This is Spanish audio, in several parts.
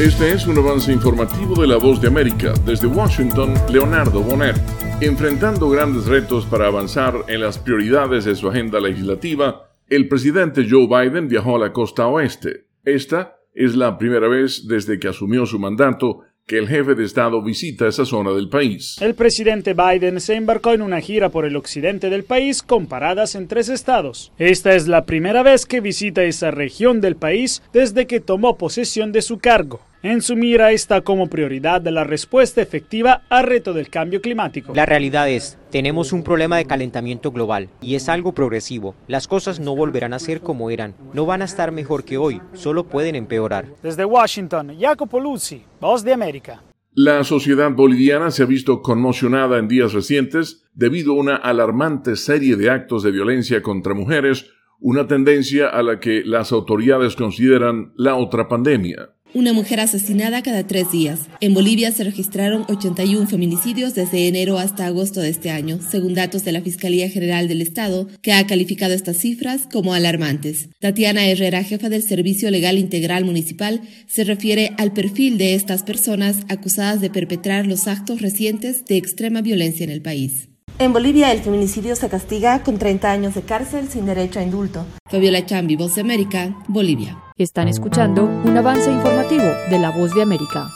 Este es un avance informativo de la Voz de América. Desde Washington, Leonardo Bonet. Enfrentando grandes retos para avanzar en las prioridades de su agenda legislativa, el presidente Joe Biden viajó a la costa oeste. Esta es la primera vez desde que asumió su mandato que el jefe de Estado visita esa zona del país. El presidente Biden se embarcó en una gira por el occidente del país con paradas en tres estados. Esta es la primera vez que visita esa región del país desde que tomó posesión de su cargo. En su mira está como prioridad la respuesta efectiva al reto del cambio climático. La realidad es, tenemos un problema de calentamiento global y es algo progresivo. Las cosas no volverán a ser como eran, no van a estar mejor que hoy, solo pueden empeorar. Desde Washington, Jacopo Luzzi, Voz de América. La sociedad boliviana se ha visto conmocionada en días recientes debido a una alarmante serie de actos de violencia contra mujeres, una tendencia a la que las autoridades consideran la otra pandemia una mujer asesinada cada tres días. En Bolivia se registraron 81 feminicidios desde enero hasta agosto de este año, según datos de la Fiscalía General del Estado, que ha calificado estas cifras como alarmantes. Tatiana Herrera, jefa del Servicio Legal Integral Municipal, se refiere al perfil de estas personas acusadas de perpetrar los actos recientes de extrema violencia en el país. En Bolivia el feminicidio se castiga con 30 años de cárcel sin derecho a indulto. Fabiola Chambi, Voz de América, Bolivia. Están escuchando un avance informativo de la Voz de América.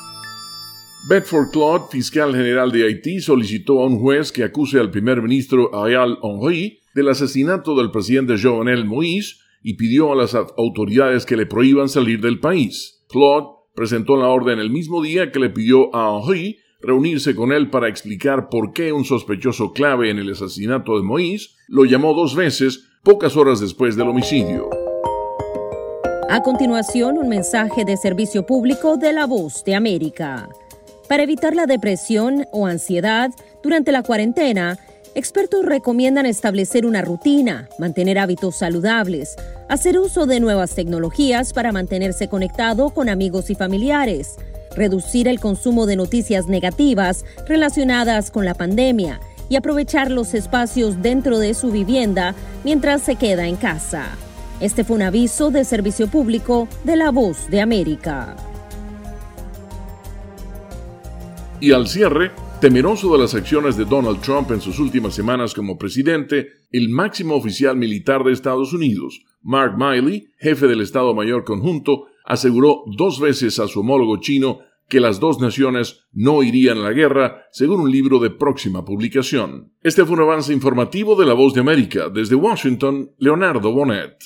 Bedford Claude, fiscal general de Haití, solicitó a un juez que acuse al primer ministro Ariel Henry del asesinato del presidente Jovenel Moïse y pidió a las autoridades que le prohíban salir del país. Claude presentó la orden el mismo día que le pidió a Henry reunirse con él para explicar por qué un sospechoso clave en el asesinato de Moïse lo llamó dos veces pocas horas después del homicidio. A continuación, un mensaje de servicio público de la voz de América. Para evitar la depresión o ansiedad durante la cuarentena, expertos recomiendan establecer una rutina, mantener hábitos saludables, hacer uso de nuevas tecnologías para mantenerse conectado con amigos y familiares, reducir el consumo de noticias negativas relacionadas con la pandemia y aprovechar los espacios dentro de su vivienda mientras se queda en casa. Este fue un aviso de servicio público de La Voz de América. Y al cierre, temeroso de las acciones de Donald Trump en sus últimas semanas como presidente, el máximo oficial militar de Estados Unidos, Mark Miley, jefe del Estado Mayor Conjunto, aseguró dos veces a su homólogo chino que las dos naciones no irían a la guerra, según un libro de próxima publicación. Este fue un avance informativo de La Voz de América. Desde Washington, Leonardo Bonet.